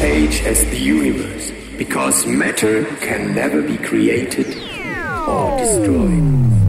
age as the universe, because matter can never be created or destroyed.